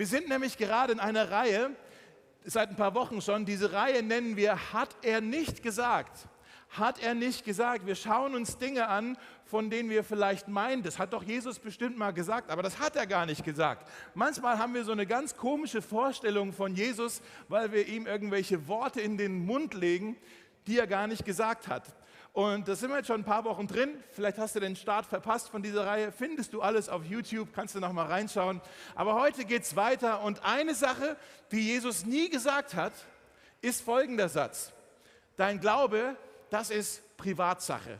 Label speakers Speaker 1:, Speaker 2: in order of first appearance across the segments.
Speaker 1: Wir sind nämlich gerade in einer Reihe, seit ein paar Wochen schon, diese Reihe nennen wir Hat er nicht gesagt? Hat er nicht gesagt? Wir schauen uns Dinge an, von denen wir vielleicht meinen, das hat doch Jesus bestimmt mal gesagt, aber das hat er gar nicht gesagt. Manchmal haben wir so eine ganz komische Vorstellung von Jesus, weil wir ihm irgendwelche Worte in den Mund legen, die er gar nicht gesagt hat. Und da sind wir jetzt schon ein paar Wochen drin. Vielleicht hast du den Start verpasst von dieser Reihe. Findest du alles auf YouTube, kannst du noch mal reinschauen. Aber heute geht es weiter. Und eine Sache, die Jesus nie gesagt hat, ist folgender Satz. Dein Glaube, das ist Privatsache.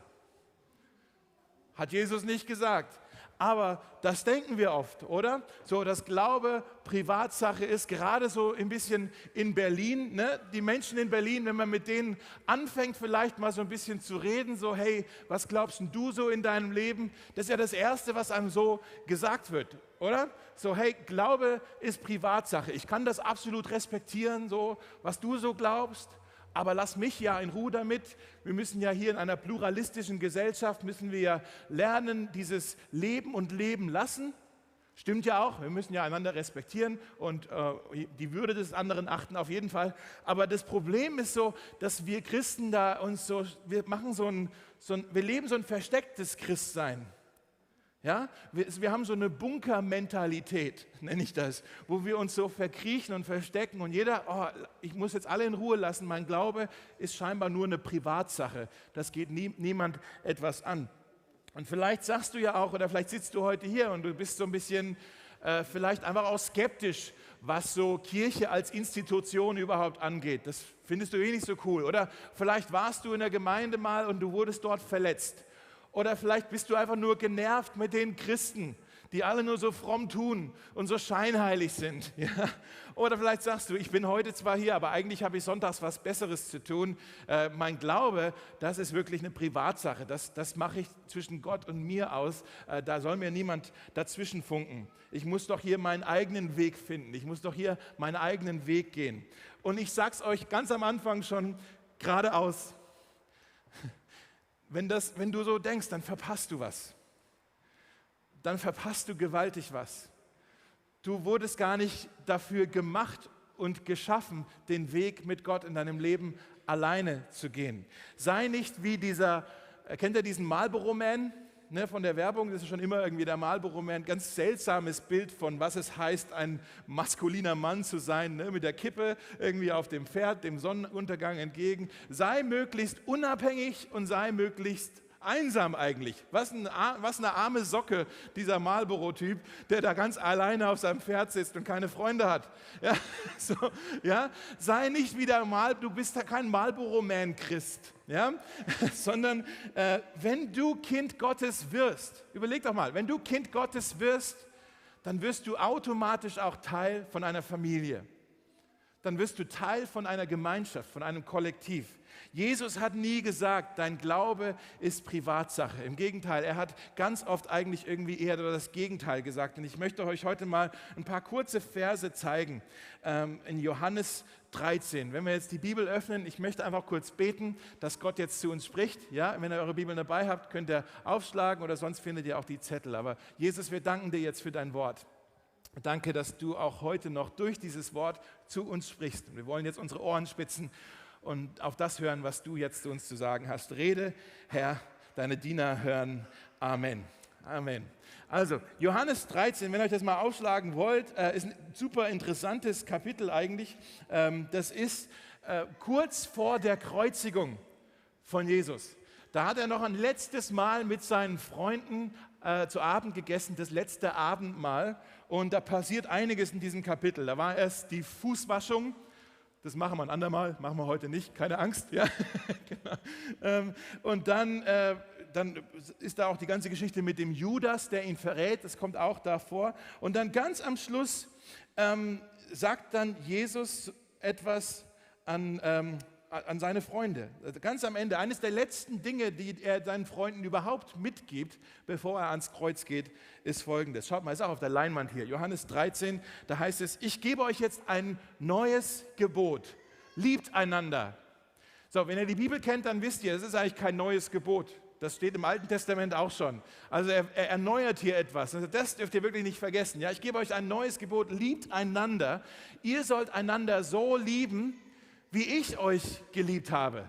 Speaker 1: Hat Jesus nicht gesagt. Aber das denken wir oft, oder? So, dass Glaube Privatsache ist, gerade so ein bisschen in Berlin. Ne? Die Menschen in Berlin, wenn man mit denen anfängt, vielleicht mal so ein bisschen zu reden, so, hey, was glaubst du so in deinem Leben? Das ist ja das Erste, was einem so gesagt wird, oder? So, hey, Glaube ist Privatsache. Ich kann das absolut respektieren, so, was du so glaubst aber lass mich ja in Ruhe damit. Wir müssen ja hier in einer pluralistischen Gesellschaft, müssen wir ja lernen, dieses Leben und Leben lassen. Stimmt ja auch, wir müssen ja einander respektieren und äh, die Würde des anderen achten auf jeden Fall. Aber das Problem ist so, dass wir Christen da uns so, wir machen so ein, so ein wir leben so ein verstecktes Christsein. Ja, wir, wir haben so eine Bunkermentalität, nenne ich das, wo wir uns so verkriechen und verstecken und jeder, oh, ich muss jetzt alle in Ruhe lassen, mein Glaube ist scheinbar nur eine Privatsache, das geht nie, niemand etwas an. Und vielleicht sagst du ja auch, oder vielleicht sitzt du heute hier und du bist so ein bisschen äh, vielleicht einfach auch skeptisch, was so Kirche als Institution überhaupt angeht. Das findest du eh nicht so cool. Oder vielleicht warst du in der Gemeinde mal und du wurdest dort verletzt. Oder vielleicht bist du einfach nur genervt mit den Christen, die alle nur so fromm tun und so scheinheilig sind. Ja? Oder vielleicht sagst du, ich bin heute zwar hier, aber eigentlich habe ich sonntags was Besseres zu tun. Äh, mein Glaube, das ist wirklich eine Privatsache. Das, das mache ich zwischen Gott und mir aus. Äh, da soll mir niemand dazwischen funken. Ich muss doch hier meinen eigenen Weg finden. Ich muss doch hier meinen eigenen Weg gehen. Und ich sage es euch ganz am Anfang schon geradeaus. Wenn, das, wenn du so denkst, dann verpasst du was. Dann verpasst du gewaltig was. Du wurdest gar nicht dafür gemacht und geschaffen, den Weg mit Gott in deinem Leben alleine zu gehen. Sei nicht wie dieser, kennt ihr diesen Marlboro-Man? Ne, von der Werbung, das ist schon immer irgendwie der Marlboro-Man, ein ganz seltsames Bild von, was es heißt, ein maskuliner Mann zu sein, ne, mit der Kippe irgendwie auf dem Pferd, dem Sonnenuntergang entgegen. Sei möglichst unabhängig und sei möglichst einsam eigentlich. Was, ein, was eine arme Socke, dieser Marlboro-Typ, der da ganz alleine auf seinem Pferd sitzt und keine Freunde hat. Ja, so, ja? Sei nicht wieder Mal, du bist da kein Marlboro-Man-Christ, ja? sondern äh, wenn du Kind Gottes wirst, überleg doch mal, wenn du Kind Gottes wirst, dann wirst du automatisch auch Teil von einer Familie. Dann wirst du Teil von einer Gemeinschaft, von einem Kollektiv. Jesus hat nie gesagt, dein Glaube ist Privatsache. Im Gegenteil, er hat ganz oft eigentlich irgendwie eher das Gegenteil gesagt. Und ich möchte euch heute mal ein paar kurze Verse zeigen ähm, in Johannes 13. Wenn wir jetzt die Bibel öffnen, ich möchte einfach kurz beten, dass Gott jetzt zu uns spricht. Ja, wenn ihr eure Bibel dabei habt, könnt ihr aufschlagen oder sonst findet ihr auch die Zettel. Aber Jesus, wir danken dir jetzt für dein Wort. Danke, dass du auch heute noch durch dieses Wort zu uns sprichst. wir wollen jetzt unsere Ohren spitzen und auf das hören, was du jetzt zu uns zu sagen hast. Rede, Herr, deine Diener hören. Amen. Amen. Also, Johannes 13, wenn ihr euch das mal aufschlagen wollt, äh, ist ein super interessantes Kapitel eigentlich. Ähm, das ist äh, kurz vor der Kreuzigung von Jesus. Da hat er noch ein letztes Mal mit seinen Freunden äh, zu Abend gegessen, das letzte Abendmahl. Und da passiert einiges in diesem Kapitel. Da war erst die Fußwaschung das machen wir ein andermal, machen wir heute nicht, keine Angst. Ja? genau. ähm, und dann, äh, dann ist da auch die ganze Geschichte mit dem Judas, der ihn verrät, das kommt auch davor. Und dann ganz am Schluss ähm, sagt dann Jesus etwas an, ähm, an seine Freunde. Ganz am Ende, eines der letzten Dinge, die er seinen Freunden überhaupt mitgibt, bevor er ans Kreuz geht, ist folgendes. Schaut mal, ist auch auf der Leinwand hier. Johannes 13, da heißt es, ich gebe euch jetzt ein neues Gebot. Liebt einander. So, wenn ihr die Bibel kennt, dann wisst ihr, es ist eigentlich kein neues Gebot. Das steht im Alten Testament auch schon. Also er, er erneuert hier etwas. Also das dürft ihr wirklich nicht vergessen. Ja, ich gebe euch ein neues Gebot. Liebt einander. Ihr sollt einander so lieben, wie ich euch geliebt habe.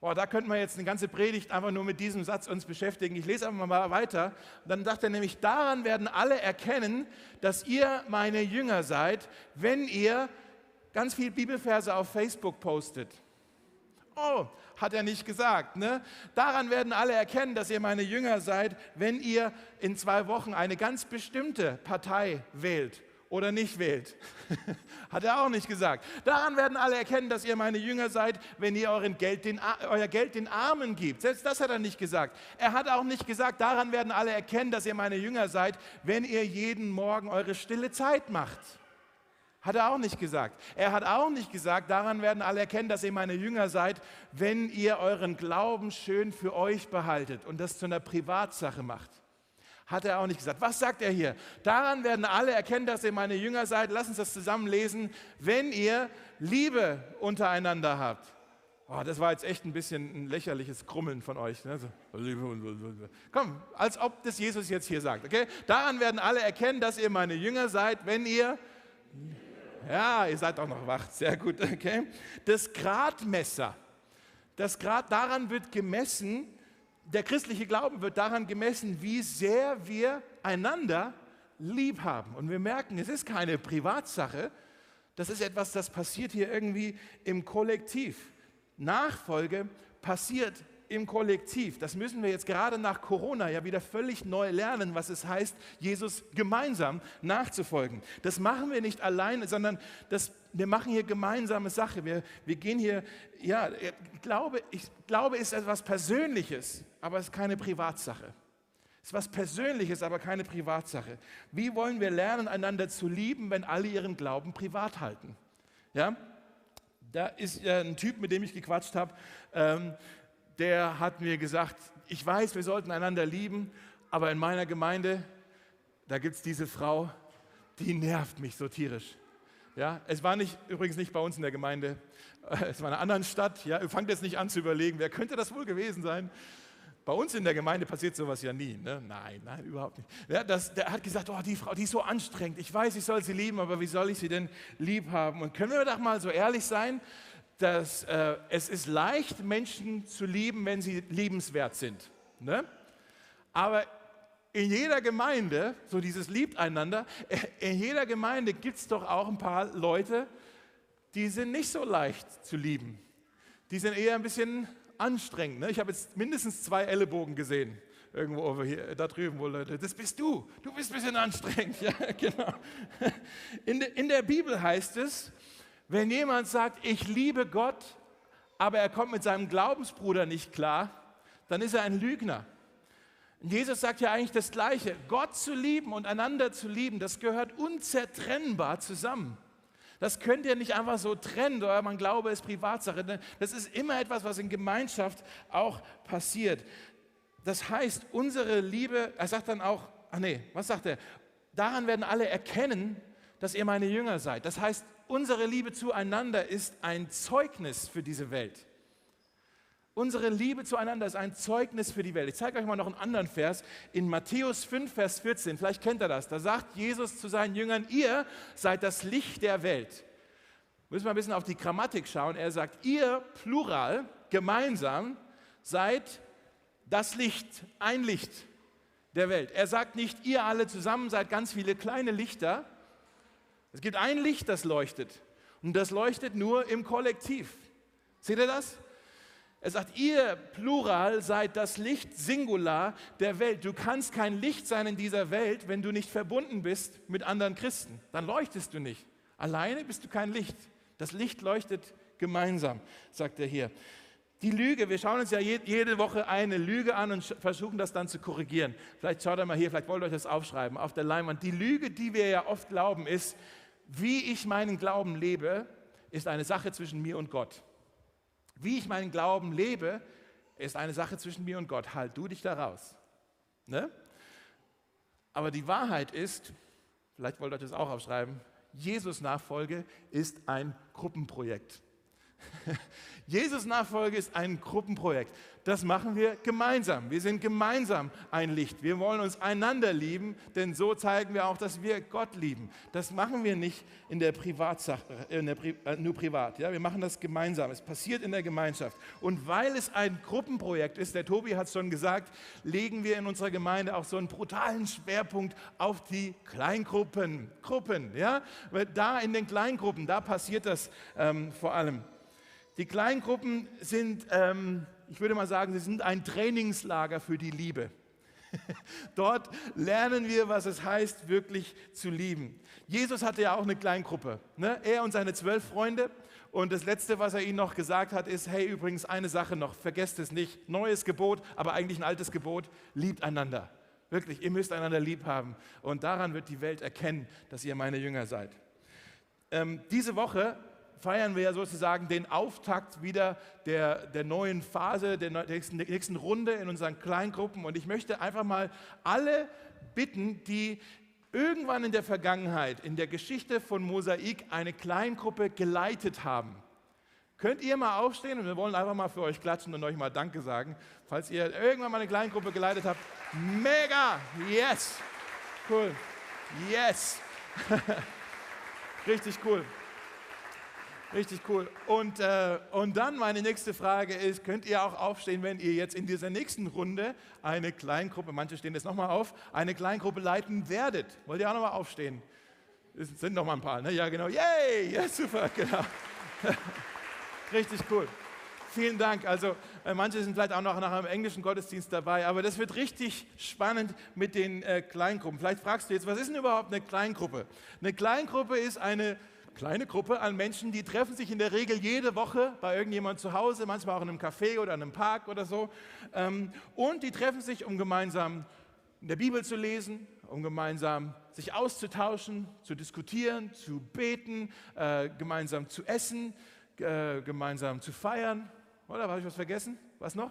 Speaker 1: Boah, da könnten wir jetzt eine ganze Predigt einfach nur mit diesem Satz uns beschäftigen. Ich lese einfach mal weiter. Dann sagt er nämlich, daran werden alle erkennen, dass ihr meine Jünger seid, wenn ihr ganz viel Bibelverse auf Facebook postet. Oh, hat er nicht gesagt. Ne? Daran werden alle erkennen, dass ihr meine Jünger seid, wenn ihr in zwei Wochen eine ganz bestimmte Partei wählt oder nicht wählt. Hat er auch nicht gesagt. Daran werden alle erkennen, dass ihr meine Jünger seid, wenn ihr euren Geld den, euer Geld den Armen gibt. Selbst das hat er nicht gesagt. Er hat auch nicht gesagt, daran werden alle erkennen, dass ihr meine Jünger seid, wenn ihr jeden Morgen eure stille Zeit macht. Hat er auch nicht gesagt. Er hat auch nicht gesagt, daran werden alle erkennen, dass ihr meine Jünger seid, wenn ihr euren Glauben schön für euch behaltet und das zu einer Privatsache macht. Hat er auch nicht gesagt. Was sagt er hier? Daran werden alle erkennen, dass ihr meine Jünger seid. Lass uns das zusammen lesen. Wenn ihr Liebe untereinander habt. Oh, das war jetzt echt ein bisschen ein lächerliches Krummeln von euch. Ne? So, Komm, als ob das Jesus jetzt hier sagt. Okay? Daran werden alle erkennen, dass ihr meine Jünger seid, wenn ihr ja, ihr seid auch noch wach. Sehr gut, okay. Das Gradmesser. Das Grad, daran wird gemessen, der christliche Glauben wird daran gemessen, wie sehr wir einander lieb haben. Und wir merken, es ist keine Privatsache. Das ist etwas, das passiert hier irgendwie im Kollektiv. Nachfolge passiert im Kollektiv. Das müssen wir jetzt gerade nach Corona ja wieder völlig neu lernen, was es heißt, Jesus gemeinsam nachzufolgen. Das machen wir nicht alleine, sondern das, wir machen hier gemeinsame Sache. Wir, wir gehen hier, ja, ich glaube, ich glaube, ist etwas Persönliches, aber es ist keine Privatsache. Es ist was Persönliches, aber keine Privatsache. Wie wollen wir lernen, einander zu lieben, wenn alle ihren Glauben privat halten? Ja, da ist ein Typ, mit dem ich gequatscht habe. Ähm, der hat mir gesagt, ich weiß, wir sollten einander lieben, aber in meiner Gemeinde, da gibt es diese Frau, die nervt mich so tierisch. Ja, es war nicht, übrigens nicht bei uns in der Gemeinde, es war in einer anderen Stadt. Ja, fangt jetzt nicht an zu überlegen, wer könnte das wohl gewesen sein. Bei uns in der Gemeinde passiert sowas ja nie. Ne? Nein, nein, überhaupt nicht. Ja, das, der hat gesagt, oh, die Frau, die ist so anstrengend. Ich weiß, ich soll sie lieben, aber wie soll ich sie denn lieb haben? Und können wir doch mal so ehrlich sein? Dass äh, es ist leicht, Menschen zu lieben, wenn sie liebenswert sind. Ne? Aber in jeder Gemeinde, so dieses liebt einander, äh, in jeder Gemeinde gibt es doch auch ein paar Leute, die sind nicht so leicht zu lieben. Die sind eher ein bisschen anstrengend. Ne? Ich habe jetzt mindestens zwei Ellenbogen gesehen. Irgendwo hier, da drüben, wo Leute, das bist du. Du bist ein bisschen anstrengend. Ja, genau. In, de, in der Bibel heißt es, wenn jemand sagt, ich liebe Gott, aber er kommt mit seinem Glaubensbruder nicht klar, dann ist er ein Lügner. Jesus sagt ja eigentlich das Gleiche. Gott zu lieben und einander zu lieben, das gehört unzertrennbar zusammen. Das könnt ihr nicht einfach so trennen, oder man glaube, es ist Privatsache. Das ist immer etwas, was in Gemeinschaft auch passiert. Das heißt, unsere Liebe, er sagt dann auch, ach nee, was sagt er? Daran werden alle erkennen, dass ihr meine Jünger seid. Das heißt, unsere Liebe zueinander ist ein Zeugnis für diese Welt. Unsere Liebe zueinander ist ein Zeugnis für die Welt. Ich zeige euch mal noch einen anderen Vers in Matthäus 5, Vers 14. Vielleicht kennt ihr das. Da sagt Jesus zu seinen Jüngern, ihr seid das Licht der Welt. Müssen wir ein bisschen auf die Grammatik schauen. Er sagt, ihr, plural, gemeinsam, seid das Licht, ein Licht der Welt. Er sagt nicht, ihr alle zusammen seid ganz viele kleine Lichter, es gibt ein Licht, das leuchtet. Und das leuchtet nur im Kollektiv. Seht ihr das? Er sagt, ihr Plural seid das Licht Singular der Welt. Du kannst kein Licht sein in dieser Welt, wenn du nicht verbunden bist mit anderen Christen. Dann leuchtest du nicht. Alleine bist du kein Licht. Das Licht leuchtet gemeinsam, sagt er hier. Die Lüge, wir schauen uns ja jede Woche eine Lüge an und versuchen das dann zu korrigieren. Vielleicht schaut ihr mal hier, vielleicht wollt ihr euch das aufschreiben auf der Leinwand. Die Lüge, die wir ja oft glauben, ist, wie ich meinen Glauben lebe, ist eine Sache zwischen mir und Gott. Wie ich meinen Glauben lebe, ist eine Sache zwischen mir und Gott. Halt du dich da raus. Ne? Aber die Wahrheit ist, vielleicht wollt ihr das auch aufschreiben, Jesus Nachfolge ist ein Gruppenprojekt. Jesus Nachfolge ist ein Gruppenprojekt. Das machen wir gemeinsam. Wir sind gemeinsam ein Licht. Wir wollen uns einander lieben, denn so zeigen wir auch, dass wir Gott lieben. Das machen wir nicht in der Privatsache, in der Pri äh, nur privat. Ja? Wir machen das gemeinsam. Es passiert in der Gemeinschaft. Und weil es ein Gruppenprojekt ist, der Tobi hat es schon gesagt, legen wir in unserer Gemeinde auch so einen brutalen Schwerpunkt auf die Kleingruppen. Gruppen, ja? Weil da in den Kleingruppen, da passiert das ähm, vor allem. Die Kleingruppen sind, ähm, ich würde mal sagen, sie sind ein Trainingslager für die Liebe. Dort lernen wir, was es heißt, wirklich zu lieben. Jesus hatte ja auch eine Kleingruppe. Ne? Er und seine zwölf Freunde. Und das Letzte, was er ihnen noch gesagt hat, ist, hey, übrigens eine Sache noch, vergesst es nicht. Neues Gebot, aber eigentlich ein altes Gebot, liebt einander. Wirklich, ihr müsst einander lieb haben. Und daran wird die Welt erkennen, dass ihr meine Jünger seid. Ähm, diese Woche feiern wir ja sozusagen den Auftakt wieder der, der neuen Phase, der nächsten, der nächsten Runde in unseren Kleingruppen. Und ich möchte einfach mal alle bitten, die irgendwann in der Vergangenheit, in der Geschichte von Mosaik, eine Kleingruppe geleitet haben. Könnt ihr mal aufstehen und wir wollen einfach mal für euch klatschen und euch mal Danke sagen, falls ihr irgendwann mal eine Kleingruppe geleitet habt. Mega! Yes! Cool. Yes! Richtig cool. Richtig cool. Und, äh, und dann meine nächste Frage ist, könnt ihr auch aufstehen, wenn ihr jetzt in dieser nächsten Runde eine Kleingruppe, manche stehen jetzt nochmal auf, eine Kleingruppe leiten werdet? Wollt ihr auch nochmal aufstehen? Es sind noch mal ein paar, ne? Ja, genau. Yay! Ja, super, genau. Richtig cool. Vielen Dank. Also äh, manche sind vielleicht auch noch nach einem englischen Gottesdienst dabei, aber das wird richtig spannend mit den äh, Kleingruppen. Vielleicht fragst du jetzt, was ist denn überhaupt eine Kleingruppe? Eine Kleingruppe ist eine kleine Gruppe an Menschen, die treffen sich in der Regel jede Woche bei irgendjemand zu Hause, manchmal auch in einem Café oder in einem Park oder so. Ähm, und die treffen sich, um gemeinsam in der Bibel zu lesen, um gemeinsam sich auszutauschen, zu diskutieren, zu beten, äh, gemeinsam zu essen, äh, gemeinsam zu feiern. Oder habe ich was vergessen? Was noch?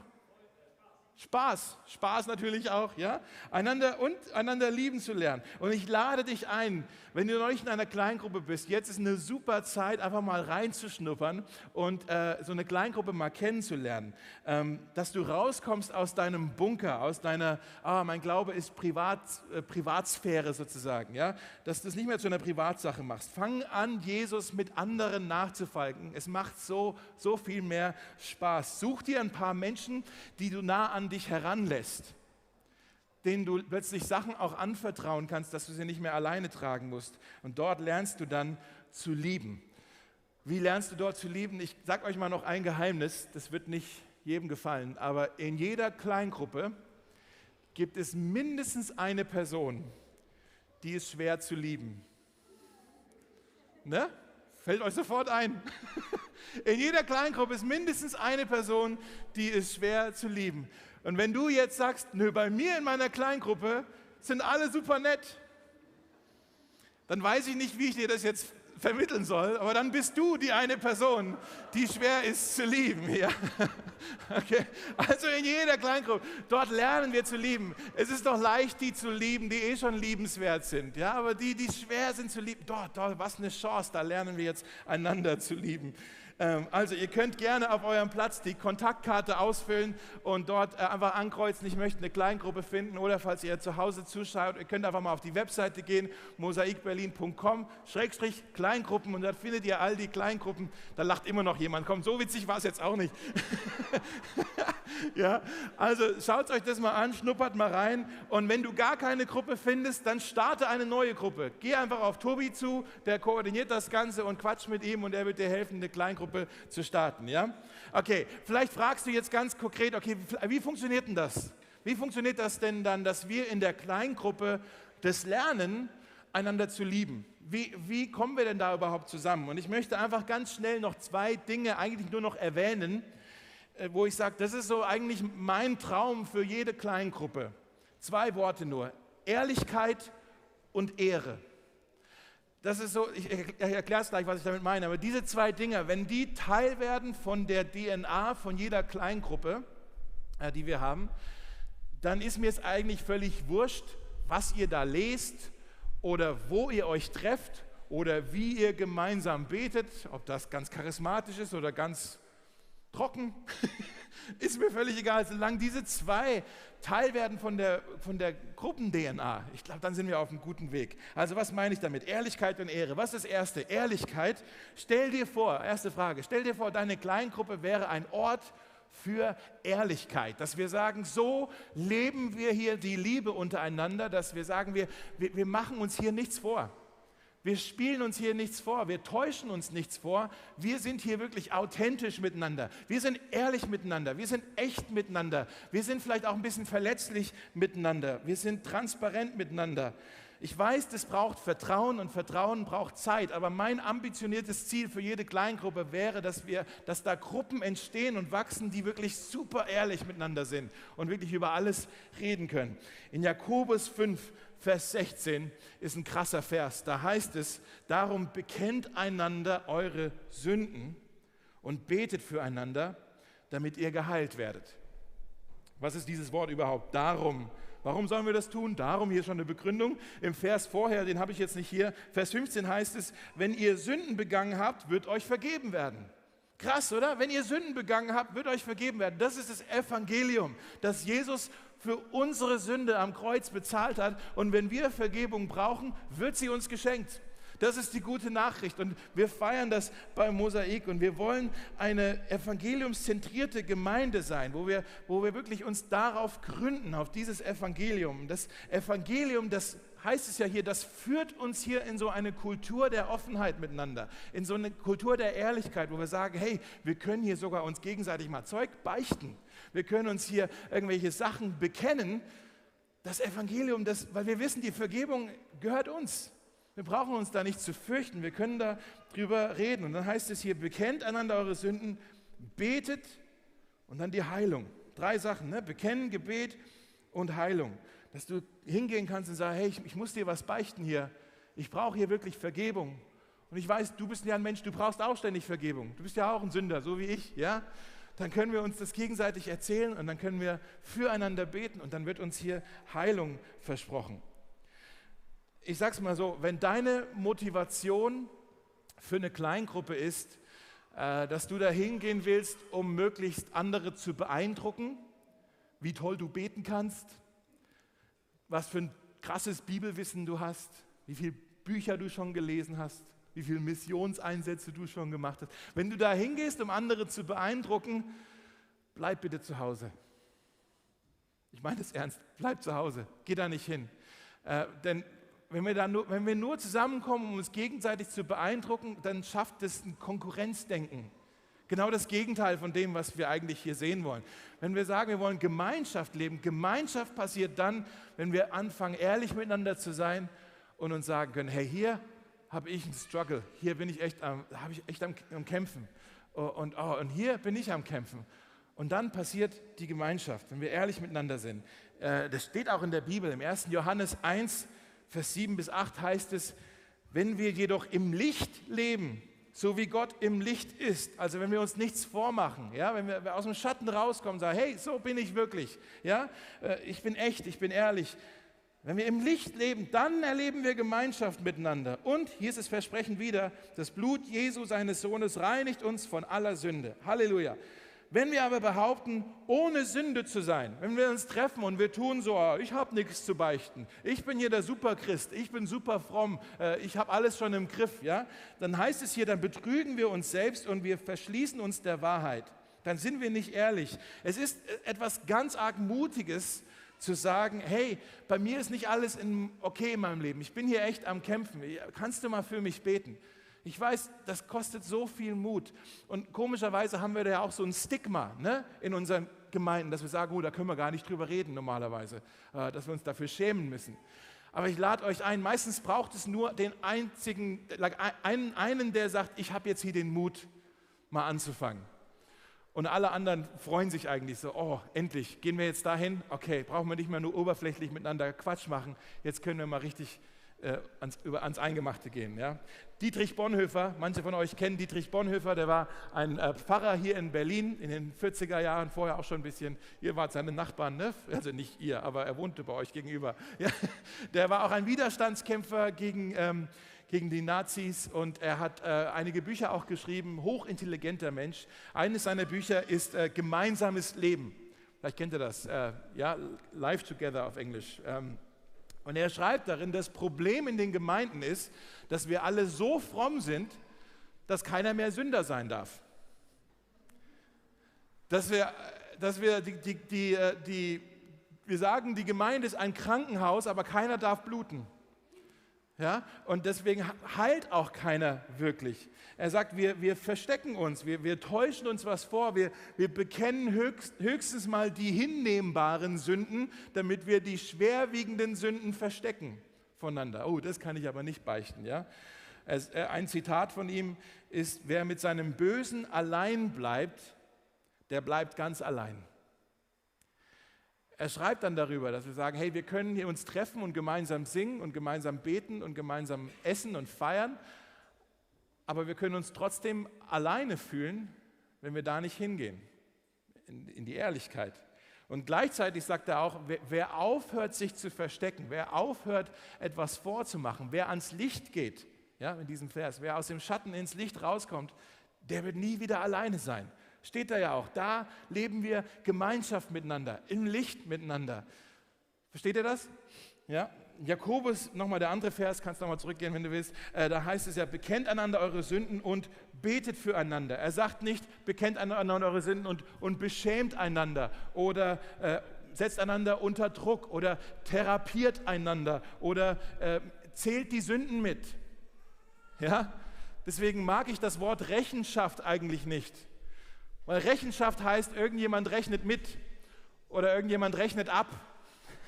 Speaker 1: Spaß, Spaß natürlich auch, ja, einander und einander lieben zu lernen. Und ich lade dich ein, wenn du noch nicht in einer Kleingruppe bist, jetzt ist eine super Zeit, einfach mal reinzuschnuppern und äh, so eine Kleingruppe mal kennenzulernen, ähm, dass du rauskommst aus deinem Bunker, aus deiner, ah, mein Glaube ist Privat, äh, Privatsphäre sozusagen, ja, dass du es nicht mehr zu einer Privatsache machst. Fang an, Jesus mit anderen nachzufolgen. Es macht so, so viel mehr Spaß. Such dir ein paar Menschen, die du nah an dich heranlässt, denen du plötzlich Sachen auch anvertrauen kannst, dass du sie nicht mehr alleine tragen musst. Und dort lernst du dann zu lieben. Wie lernst du dort zu lieben? Ich sage euch mal noch ein Geheimnis, das wird nicht jedem gefallen, aber in jeder Kleingruppe gibt es mindestens eine Person, die ist schwer zu lieben. Ne? Fällt euch sofort ein. In jeder Kleingruppe ist mindestens eine Person, die ist schwer zu lieben. Und wenn du jetzt sagst, nö, bei mir in meiner Kleingruppe sind alle super nett, dann weiß ich nicht, wie ich dir das jetzt vermitteln soll, aber dann bist du die eine Person, die schwer ist zu lieben. Ja? Okay? Also in jeder Kleingruppe, dort lernen wir zu lieben. Es ist doch leicht, die zu lieben, die eh schon liebenswert sind. Ja? Aber die, die schwer sind zu lieben, dort, dort, was eine Chance, da lernen wir jetzt einander zu lieben. Ähm, also ihr könnt gerne auf eurem Platz die Kontaktkarte ausfüllen und dort äh, einfach ankreuzen, ich möchte eine Kleingruppe finden oder falls ihr zu Hause zuschaut, ihr könnt einfach mal auf die Webseite gehen, mosaikberlin.com, Schrägstrich Kleingruppen und dort findet ihr all die Kleingruppen. Da lacht immer noch jemand, komm, so witzig war es jetzt auch nicht. ja, also schaut euch das mal an, schnuppert mal rein und wenn du gar keine Gruppe findest, dann starte eine neue Gruppe. Geh einfach auf Tobi zu, der koordiniert das Ganze und quatsch mit ihm und er wird dir helfen, eine Kleingruppe zu starten. Ja? Okay, vielleicht fragst du jetzt ganz konkret, okay, wie funktioniert denn das? Wie funktioniert das denn dann, dass wir in der Kleingruppe das lernen, einander zu lieben? Wie, wie kommen wir denn da überhaupt zusammen? Und ich möchte einfach ganz schnell noch zwei Dinge eigentlich nur noch erwähnen, äh, wo ich sage, das ist so eigentlich mein Traum für jede Kleingruppe. Zwei Worte nur. Ehrlichkeit und Ehre. Das ist so, ich, erkläre es gleich, was ich damit meine, aber diese zwei Dinge, wenn die Teil werden von der DNA von jeder Kleingruppe, äh, die wir haben, dann ist mir es eigentlich völlig wurscht, was ihr da lest oder wo ihr euch trefft oder wie ihr gemeinsam betet, ob das ganz charismatisch ist oder ganz trocken, ist mir völlig egal, solange diese zwei Teil werden von der, von der Gruppen-DNA. Ich glaube, dann sind wir auf einem guten Weg. Also was meine ich damit? Ehrlichkeit und Ehre. Was ist das Erste? Ehrlichkeit. Stell dir vor, erste Frage, stell dir vor, deine Kleingruppe wäre ein Ort für Ehrlichkeit, dass wir sagen, so leben wir hier die Liebe untereinander, dass wir sagen, wir, wir, wir machen uns hier nichts vor. Wir spielen uns hier nichts vor, wir täuschen uns nichts vor. Wir sind hier wirklich authentisch miteinander. Wir sind ehrlich miteinander, wir sind echt miteinander. Wir sind vielleicht auch ein bisschen verletzlich miteinander. Wir sind transparent miteinander. Ich weiß, das braucht Vertrauen und Vertrauen braucht Zeit, aber mein ambitioniertes Ziel für jede Kleingruppe wäre, dass, wir, dass da Gruppen entstehen und wachsen, die wirklich super ehrlich miteinander sind und wirklich über alles reden können. In Jakobus 5, Vers 16 ist ein krasser Vers. Da heißt es, darum bekennt einander eure Sünden und betet füreinander, damit ihr geheilt werdet. Was ist dieses Wort überhaupt? Darum Warum sollen wir das tun? Darum hier schon eine Begründung. Im Vers vorher, den habe ich jetzt nicht hier, Vers 15 heißt es, wenn ihr Sünden begangen habt, wird euch vergeben werden. Krass, oder? Wenn ihr Sünden begangen habt, wird euch vergeben werden. Das ist das Evangelium, dass Jesus für unsere Sünde am Kreuz bezahlt hat. Und wenn wir Vergebung brauchen, wird sie uns geschenkt. Das ist die gute Nachricht und wir feiern das beim Mosaik und wir wollen eine evangeliumszentrierte Gemeinde sein, wo wir, wo wir wirklich uns darauf gründen, auf dieses Evangelium. Das Evangelium, das heißt es ja hier, das führt uns hier in so eine Kultur der Offenheit miteinander, in so eine Kultur der Ehrlichkeit, wo wir sagen, hey, wir können hier sogar uns gegenseitig mal Zeug beichten. Wir können uns hier irgendwelche Sachen bekennen. Das Evangelium, das, weil wir wissen, die Vergebung gehört uns. Wir brauchen uns da nicht zu fürchten, wir können da drüber reden. Und dann heißt es hier, bekennt einander eure Sünden, betet und dann die Heilung. Drei Sachen, ne? bekennen, Gebet und Heilung. Dass du hingehen kannst und sagen, hey, ich, ich muss dir was beichten hier. Ich brauche hier wirklich Vergebung. Und ich weiß, du bist ja ein Mensch, du brauchst auch ständig Vergebung. Du bist ja auch ein Sünder, so wie ich, ja? Dann können wir uns das gegenseitig erzählen und dann können wir füreinander beten und dann wird uns hier Heilung versprochen ich sage es mal so, wenn deine Motivation für eine Kleingruppe ist, äh, dass du da hingehen willst, um möglichst andere zu beeindrucken, wie toll du beten kannst, was für ein krasses Bibelwissen du hast, wie viele Bücher du schon gelesen hast, wie viele Missionseinsätze du schon gemacht hast. Wenn du da hingehst, um andere zu beeindrucken, bleib bitte zu Hause. Ich meine es ernst, bleib zu Hause, geh da nicht hin. Äh, denn wenn wir, da nur, wenn wir nur zusammenkommen, um uns gegenseitig zu beeindrucken, dann schafft es ein Konkurrenzdenken. Genau das Gegenteil von dem, was wir eigentlich hier sehen wollen. Wenn wir sagen, wir wollen Gemeinschaft leben, Gemeinschaft passiert dann, wenn wir anfangen, ehrlich miteinander zu sein und uns sagen können, hey, hier habe ich einen Struggle, hier bin ich echt am, habe ich echt am, am Kämpfen und, oh, und hier bin ich am Kämpfen. Und dann passiert die Gemeinschaft, wenn wir ehrlich miteinander sind. Äh, das steht auch in der Bibel, im 1. Johannes 1, Vers 7 bis 8 heißt es, wenn wir jedoch im Licht leben, so wie Gott im Licht ist, also wenn wir uns nichts vormachen, ja, wenn wir aus dem Schatten rauskommen und sagen, hey, so bin ich wirklich, ja, äh, ich bin echt, ich bin ehrlich. Wenn wir im Licht leben, dann erleben wir Gemeinschaft miteinander. Und hier ist das Versprechen wieder, das Blut Jesu, seines Sohnes, reinigt uns von aller Sünde. Halleluja. Wenn wir aber behaupten, ohne Sünde zu sein, wenn wir uns treffen und wir tun so, ah, ich habe nichts zu beichten, ich bin hier der Superchrist, ich bin super fromm, äh, ich habe alles schon im Griff, ja, dann heißt es hier, dann betrügen wir uns selbst und wir verschließen uns der Wahrheit. Dann sind wir nicht ehrlich. Es ist etwas ganz arg Mutiges, zu sagen, hey, bei mir ist nicht alles in, okay in meinem Leben, ich bin hier echt am Kämpfen, kannst du mal für mich beten? Ich weiß, das kostet so viel Mut. Und komischerweise haben wir da ja auch so ein Stigma ne, in unseren Gemeinden, dass wir sagen, oh, da können wir gar nicht drüber reden normalerweise, äh, dass wir uns dafür schämen müssen. Aber ich lade euch ein, meistens braucht es nur den einzigen, einen, einen der sagt, ich habe jetzt hier den Mut, mal anzufangen. Und alle anderen freuen sich eigentlich so, oh, endlich, gehen wir jetzt dahin? Okay, brauchen wir nicht mehr nur oberflächlich miteinander Quatsch machen, jetzt können wir mal richtig äh, ans, über, ans Eingemachte gehen. Ja? Dietrich Bonhoeffer, manche von euch kennen Dietrich Bonhoeffer, der war ein äh, Pfarrer hier in Berlin in den 40er Jahren, vorher auch schon ein bisschen, ihr wart seine Nachbarn, ne? also nicht ihr, aber er wohnte bei euch gegenüber. Ja? Der war auch ein Widerstandskämpfer gegen, ähm, gegen die Nazis und er hat äh, einige Bücher auch geschrieben, hochintelligenter Mensch. Eines seiner Bücher ist äh, Gemeinsames Leben. Vielleicht kennt ihr das, äh, ja, Life Together auf Englisch. Ähm, und er schreibt darin, das Problem in den Gemeinden ist, dass wir alle so fromm sind, dass keiner mehr Sünder sein darf. Dass wir, dass wir die, die, die, äh, die wir sagen, die Gemeinde ist ein Krankenhaus, aber keiner darf bluten. Ja? Und deswegen heilt auch keiner wirklich. Er sagt, wir, wir verstecken uns, wir, wir täuschen uns was vor, wir, wir bekennen höchst, höchstens mal die hinnehmbaren Sünden, damit wir die schwerwiegenden Sünden verstecken voneinander. Oh, das kann ich aber nicht beichten. Ja? Es, äh, ein Zitat von ihm ist, wer mit seinem Bösen allein bleibt, der bleibt ganz allein. Er schreibt dann darüber, dass wir sagen, hey, wir können hier uns treffen und gemeinsam singen und gemeinsam beten und gemeinsam essen und feiern, aber wir können uns trotzdem alleine fühlen, wenn wir da nicht hingehen, in, in die Ehrlichkeit. Und gleichzeitig sagt er auch, wer, wer aufhört, sich zu verstecken, wer aufhört, etwas vorzumachen, wer ans Licht geht, ja, in diesem Vers, wer aus dem Schatten ins Licht rauskommt, der wird nie wieder alleine sein. Steht da ja auch. Da leben wir Gemeinschaft miteinander, im Licht miteinander. Versteht ihr das? Ja? Jakobus, nochmal der andere Vers, kannst du nochmal zurückgehen, wenn du willst. Äh, da heißt es ja, bekennt einander eure Sünden und betet füreinander. Er sagt nicht, bekennt einander eure Sünden und, und beschämt einander oder äh, setzt einander unter Druck oder therapiert einander oder äh, zählt die Sünden mit. Ja? Deswegen mag ich das Wort Rechenschaft eigentlich nicht. Weil Rechenschaft heißt, irgendjemand rechnet mit oder irgendjemand rechnet ab.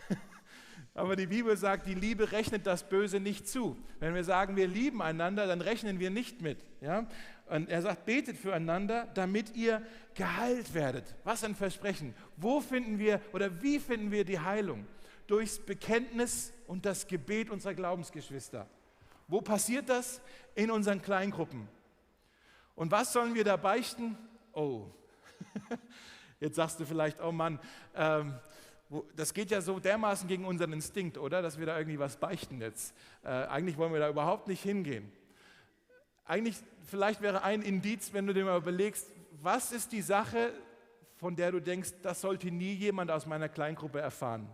Speaker 1: Aber die Bibel sagt, die Liebe rechnet das Böse nicht zu. Wenn wir sagen, wir lieben einander, dann rechnen wir nicht mit. Ja? Und er sagt, betet füreinander, damit ihr geheilt werdet. Was ein Versprechen. Wo finden wir oder wie finden wir die Heilung? Durchs Bekenntnis und das Gebet unserer Glaubensgeschwister. Wo passiert das? In unseren Kleingruppen. Und was sollen wir da beichten? Oh, jetzt sagst du vielleicht, oh Mann, ähm, das geht ja so dermaßen gegen unseren Instinkt, oder? Dass wir da irgendwie was beichten jetzt. Äh, eigentlich wollen wir da überhaupt nicht hingehen. Eigentlich, vielleicht wäre ein Indiz, wenn du dir mal überlegst, was ist die Sache, von der du denkst, das sollte nie jemand aus meiner Kleingruppe erfahren?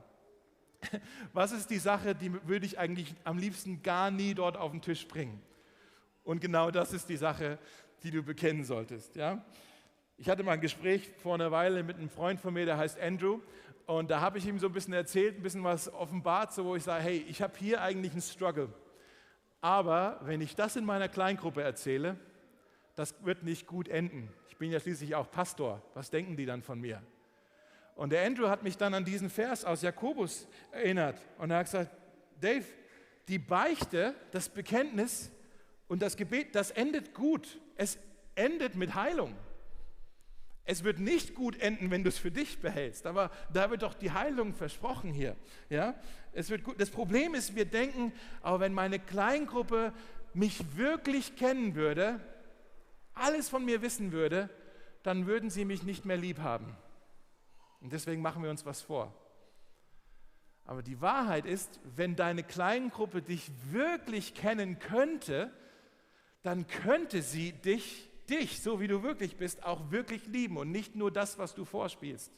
Speaker 1: Was ist die Sache, die würde ich eigentlich am liebsten gar nie dort auf den Tisch bringen? Und genau das ist die Sache, die du bekennen solltest. Ja? Ich hatte mal ein Gespräch vor einer Weile mit einem Freund von mir, der heißt Andrew. Und da habe ich ihm so ein bisschen erzählt, ein bisschen was offenbart, so wo ich sage, hey, ich habe hier eigentlich einen Struggle. Aber wenn ich das in meiner Kleingruppe erzähle, das wird nicht gut enden. Ich bin ja schließlich auch Pastor. Was denken die dann von mir? Und der Andrew hat mich dann an diesen Vers aus Jakobus erinnert. Und er hat gesagt, Dave, die Beichte, das Bekenntnis und das Gebet, das endet gut. Es endet mit Heilung. Es wird nicht gut enden, wenn du es für dich behältst, aber da wird doch die Heilung versprochen hier. Ja? Es wird gut. Das Problem ist, wir denken, aber wenn meine Kleingruppe mich wirklich kennen würde, alles von mir wissen würde, dann würden sie mich nicht mehr lieb haben. Und deswegen machen wir uns was vor. Aber die Wahrheit ist, wenn deine Kleingruppe dich wirklich kennen könnte, dann könnte sie dich dich, so wie du wirklich bist, auch wirklich lieben und nicht nur das, was du vorspielst.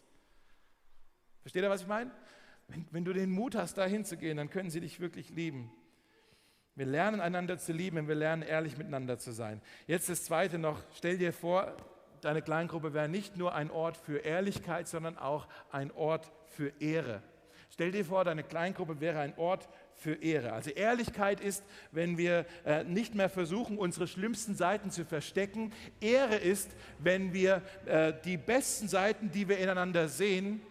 Speaker 1: Versteht ihr, was ich meine? Wenn, wenn du den Mut hast, da hinzugehen, dann können sie dich wirklich lieben. Wir lernen einander zu lieben und wir lernen ehrlich miteinander zu sein. Jetzt das Zweite noch, stell dir vor, deine Kleingruppe wäre nicht nur ein Ort für Ehrlichkeit, sondern auch ein Ort für Ehre. Stell dir vor, deine Kleingruppe wäre ein Ort für Ehre. Also Ehrlichkeit ist, wenn wir äh, nicht mehr versuchen, unsere schlimmsten Seiten zu verstecken. Ehre ist, wenn wir äh, die besten Seiten, die wir ineinander sehen,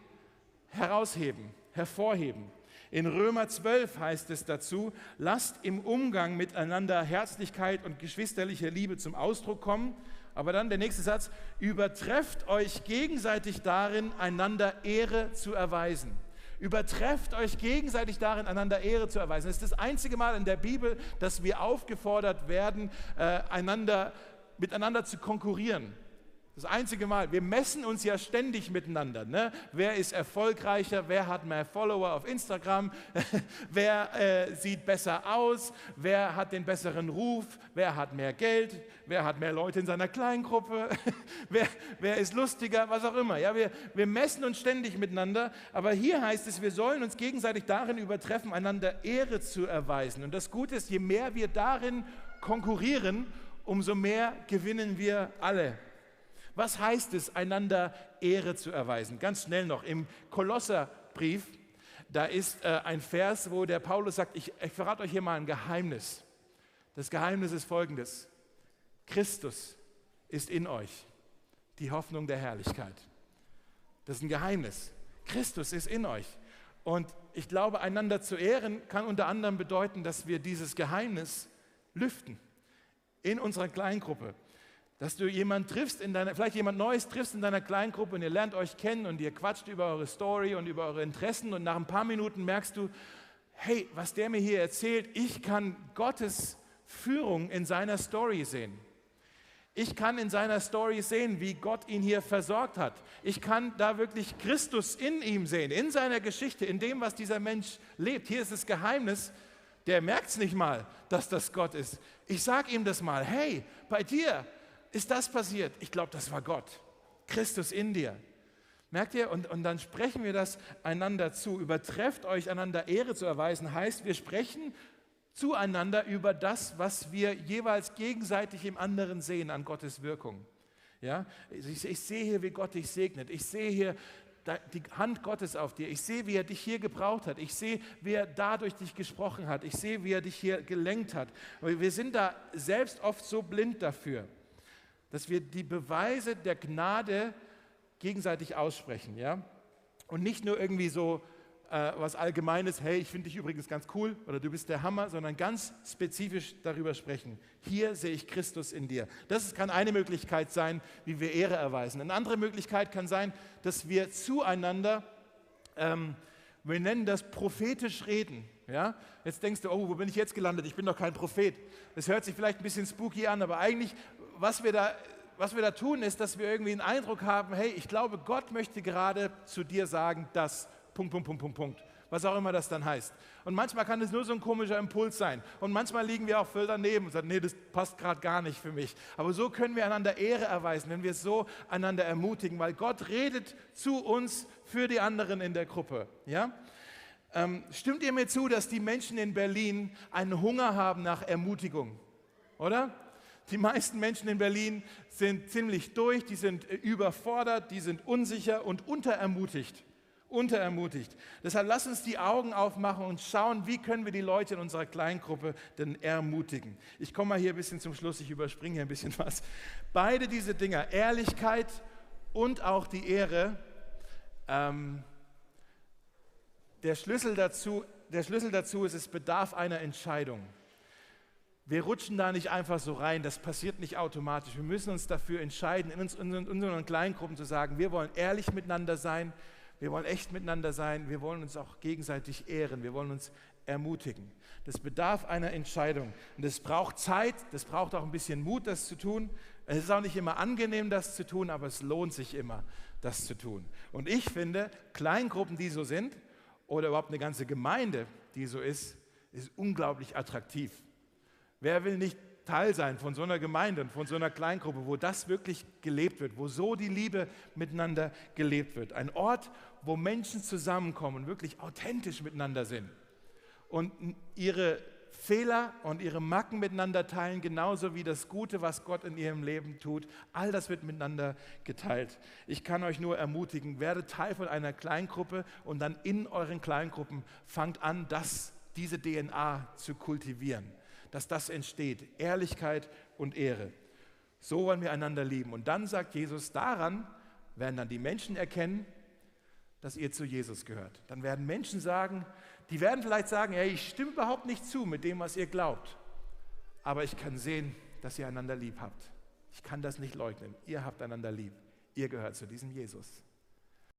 Speaker 1: herausheben, hervorheben. In Römer 12 heißt es dazu, lasst im Umgang miteinander Herzlichkeit und geschwisterliche Liebe zum Ausdruck kommen. Aber dann der nächste Satz, übertrefft euch gegenseitig darin, einander Ehre zu erweisen. Übertrefft euch gegenseitig darin, einander Ehre zu erweisen. Es ist das einzige Mal in der Bibel, dass wir aufgefordert werden, äh, einander, miteinander zu konkurrieren. Das einzige Mal. Wir messen uns ja ständig miteinander. Ne? Wer ist erfolgreicher? Wer hat mehr Follower auf Instagram? wer äh, sieht besser aus? Wer hat den besseren Ruf? Wer hat mehr Geld? Wer hat mehr Leute in seiner Kleingruppe? wer, wer ist lustiger? Was auch immer. Ja, wir, wir messen uns ständig miteinander. Aber hier heißt es, wir sollen uns gegenseitig darin übertreffen, einander Ehre zu erweisen. Und das Gute ist, je mehr wir darin konkurrieren, umso mehr gewinnen wir alle. Was heißt es, einander Ehre zu erweisen? Ganz schnell noch im Kolosserbrief, da ist äh, ein Vers, wo der Paulus sagt, ich, ich verrate euch hier mal ein Geheimnis. Das Geheimnis ist folgendes. Christus ist in euch, die Hoffnung der Herrlichkeit. Das ist ein Geheimnis. Christus ist in euch. Und ich glaube, einander zu ehren kann unter anderem bedeuten, dass wir dieses Geheimnis lüften in unserer Kleingruppe dass du jemanden triffst, in deiner, vielleicht jemand Neues triffst in deiner Kleingruppe und ihr lernt euch kennen und ihr quatscht über eure Story und über eure Interessen und nach ein paar Minuten merkst du, hey, was der mir hier erzählt, ich kann Gottes Führung in seiner Story sehen. Ich kann in seiner Story sehen, wie Gott ihn hier versorgt hat. Ich kann da wirklich Christus in ihm sehen, in seiner Geschichte, in dem, was dieser Mensch lebt. Hier ist das Geheimnis, der merkt es nicht mal, dass das Gott ist. Ich sage ihm das mal, hey, bei dir, ist das passiert? Ich glaube, das war Gott. Christus in dir. Merkt ihr? Und, und dann sprechen wir das einander zu. Übertrefft euch einander Ehre zu erweisen, heißt, wir sprechen zueinander über das, was wir jeweils gegenseitig im anderen sehen an Gottes Wirkung. Ja? Ich, ich sehe hier, wie Gott dich segnet. Ich sehe hier die Hand Gottes auf dir. Ich sehe, wie er dich hier gebraucht hat. Ich sehe, wie er dadurch dich gesprochen hat. Ich sehe, wie er dich hier gelenkt hat. Wir sind da selbst oft so blind dafür dass wir die Beweise der Gnade gegenseitig aussprechen, ja? Und nicht nur irgendwie so äh, was Allgemeines, hey, ich finde dich übrigens ganz cool oder du bist der Hammer, sondern ganz spezifisch darüber sprechen. Hier sehe ich Christus in dir. Das kann eine Möglichkeit sein, wie wir Ehre erweisen. Eine andere Möglichkeit kann sein, dass wir zueinander, ähm, wir nennen das prophetisch reden. Ja? Jetzt denkst du, oh, wo bin ich jetzt gelandet? Ich bin doch kein Prophet. Das hört sich vielleicht ein bisschen spooky an, aber eigentlich was wir da was wir da tun, ist, dass wir irgendwie einen Eindruck haben, hey, ich glaube, Gott möchte gerade zu dir sagen, dass, Punkt, Punkt, Punkt, Punkt, Punkt. Was auch immer das dann heißt. Und manchmal kann es nur so ein komischer Impuls sein. Und manchmal liegen wir auch voll daneben und sagen, nee, das passt gerade gar nicht für mich. Aber so können wir einander Ehre erweisen, wenn wir so einander ermutigen, weil Gott redet zu uns für die anderen in der Gruppe. Ja? Ähm, stimmt ihr mir zu, dass die Menschen in Berlin einen Hunger haben nach Ermutigung? Oder? Die meisten Menschen in Berlin sind ziemlich durch, die sind äh, überfordert, die sind unsicher und unterermutigt. Unterermutigt. Deshalb lass uns die Augen aufmachen und schauen, wie können wir die Leute in unserer Kleingruppe denn ermutigen. Ich komme mal hier ein bisschen zum Schluss, ich überspringe hier ein bisschen was. Beide diese Dinger, Ehrlichkeit und auch die Ehre, ähm, der, Schlüssel dazu, der Schlüssel dazu ist, es bedarf einer Entscheidung. Wir rutschen da nicht einfach so rein, das passiert nicht automatisch. Wir müssen uns dafür entscheiden, in, uns, in unseren Kleingruppen zu sagen, wir wollen ehrlich miteinander sein, wir wollen echt miteinander sein, wir wollen uns auch gegenseitig ehren, wir wollen uns ermutigen. Das bedarf einer Entscheidung. Und es braucht Zeit, das braucht auch ein bisschen Mut, das zu tun. Es ist auch nicht immer angenehm, das zu tun, aber es lohnt sich immer, das zu tun. Und ich finde, Kleingruppen, die so sind, oder überhaupt eine ganze Gemeinde, die so ist, ist unglaublich attraktiv. Wer will nicht Teil sein von so einer Gemeinde und von so einer Kleingruppe, wo das wirklich gelebt wird, wo so die Liebe miteinander gelebt wird. Ein Ort, wo Menschen zusammenkommen und wirklich authentisch miteinander sind und ihre Fehler und ihre Macken miteinander teilen, genauso wie das Gute, was Gott in ihrem Leben tut. All das wird miteinander geteilt. Ich kann euch nur ermutigen, werdet Teil von einer Kleingruppe und dann in euren Kleingruppen fangt an, das, diese DNA zu kultivieren dass das entsteht. Ehrlichkeit und Ehre. So wollen wir einander lieben. Und dann sagt Jesus, daran werden dann die Menschen erkennen, dass ihr zu Jesus gehört. Dann werden Menschen sagen, die werden vielleicht sagen, hey, ich stimme überhaupt nicht zu mit dem, was ihr glaubt. Aber ich kann sehen, dass ihr einander lieb habt. Ich kann das nicht leugnen. Ihr habt einander lieb. Ihr gehört zu diesem Jesus.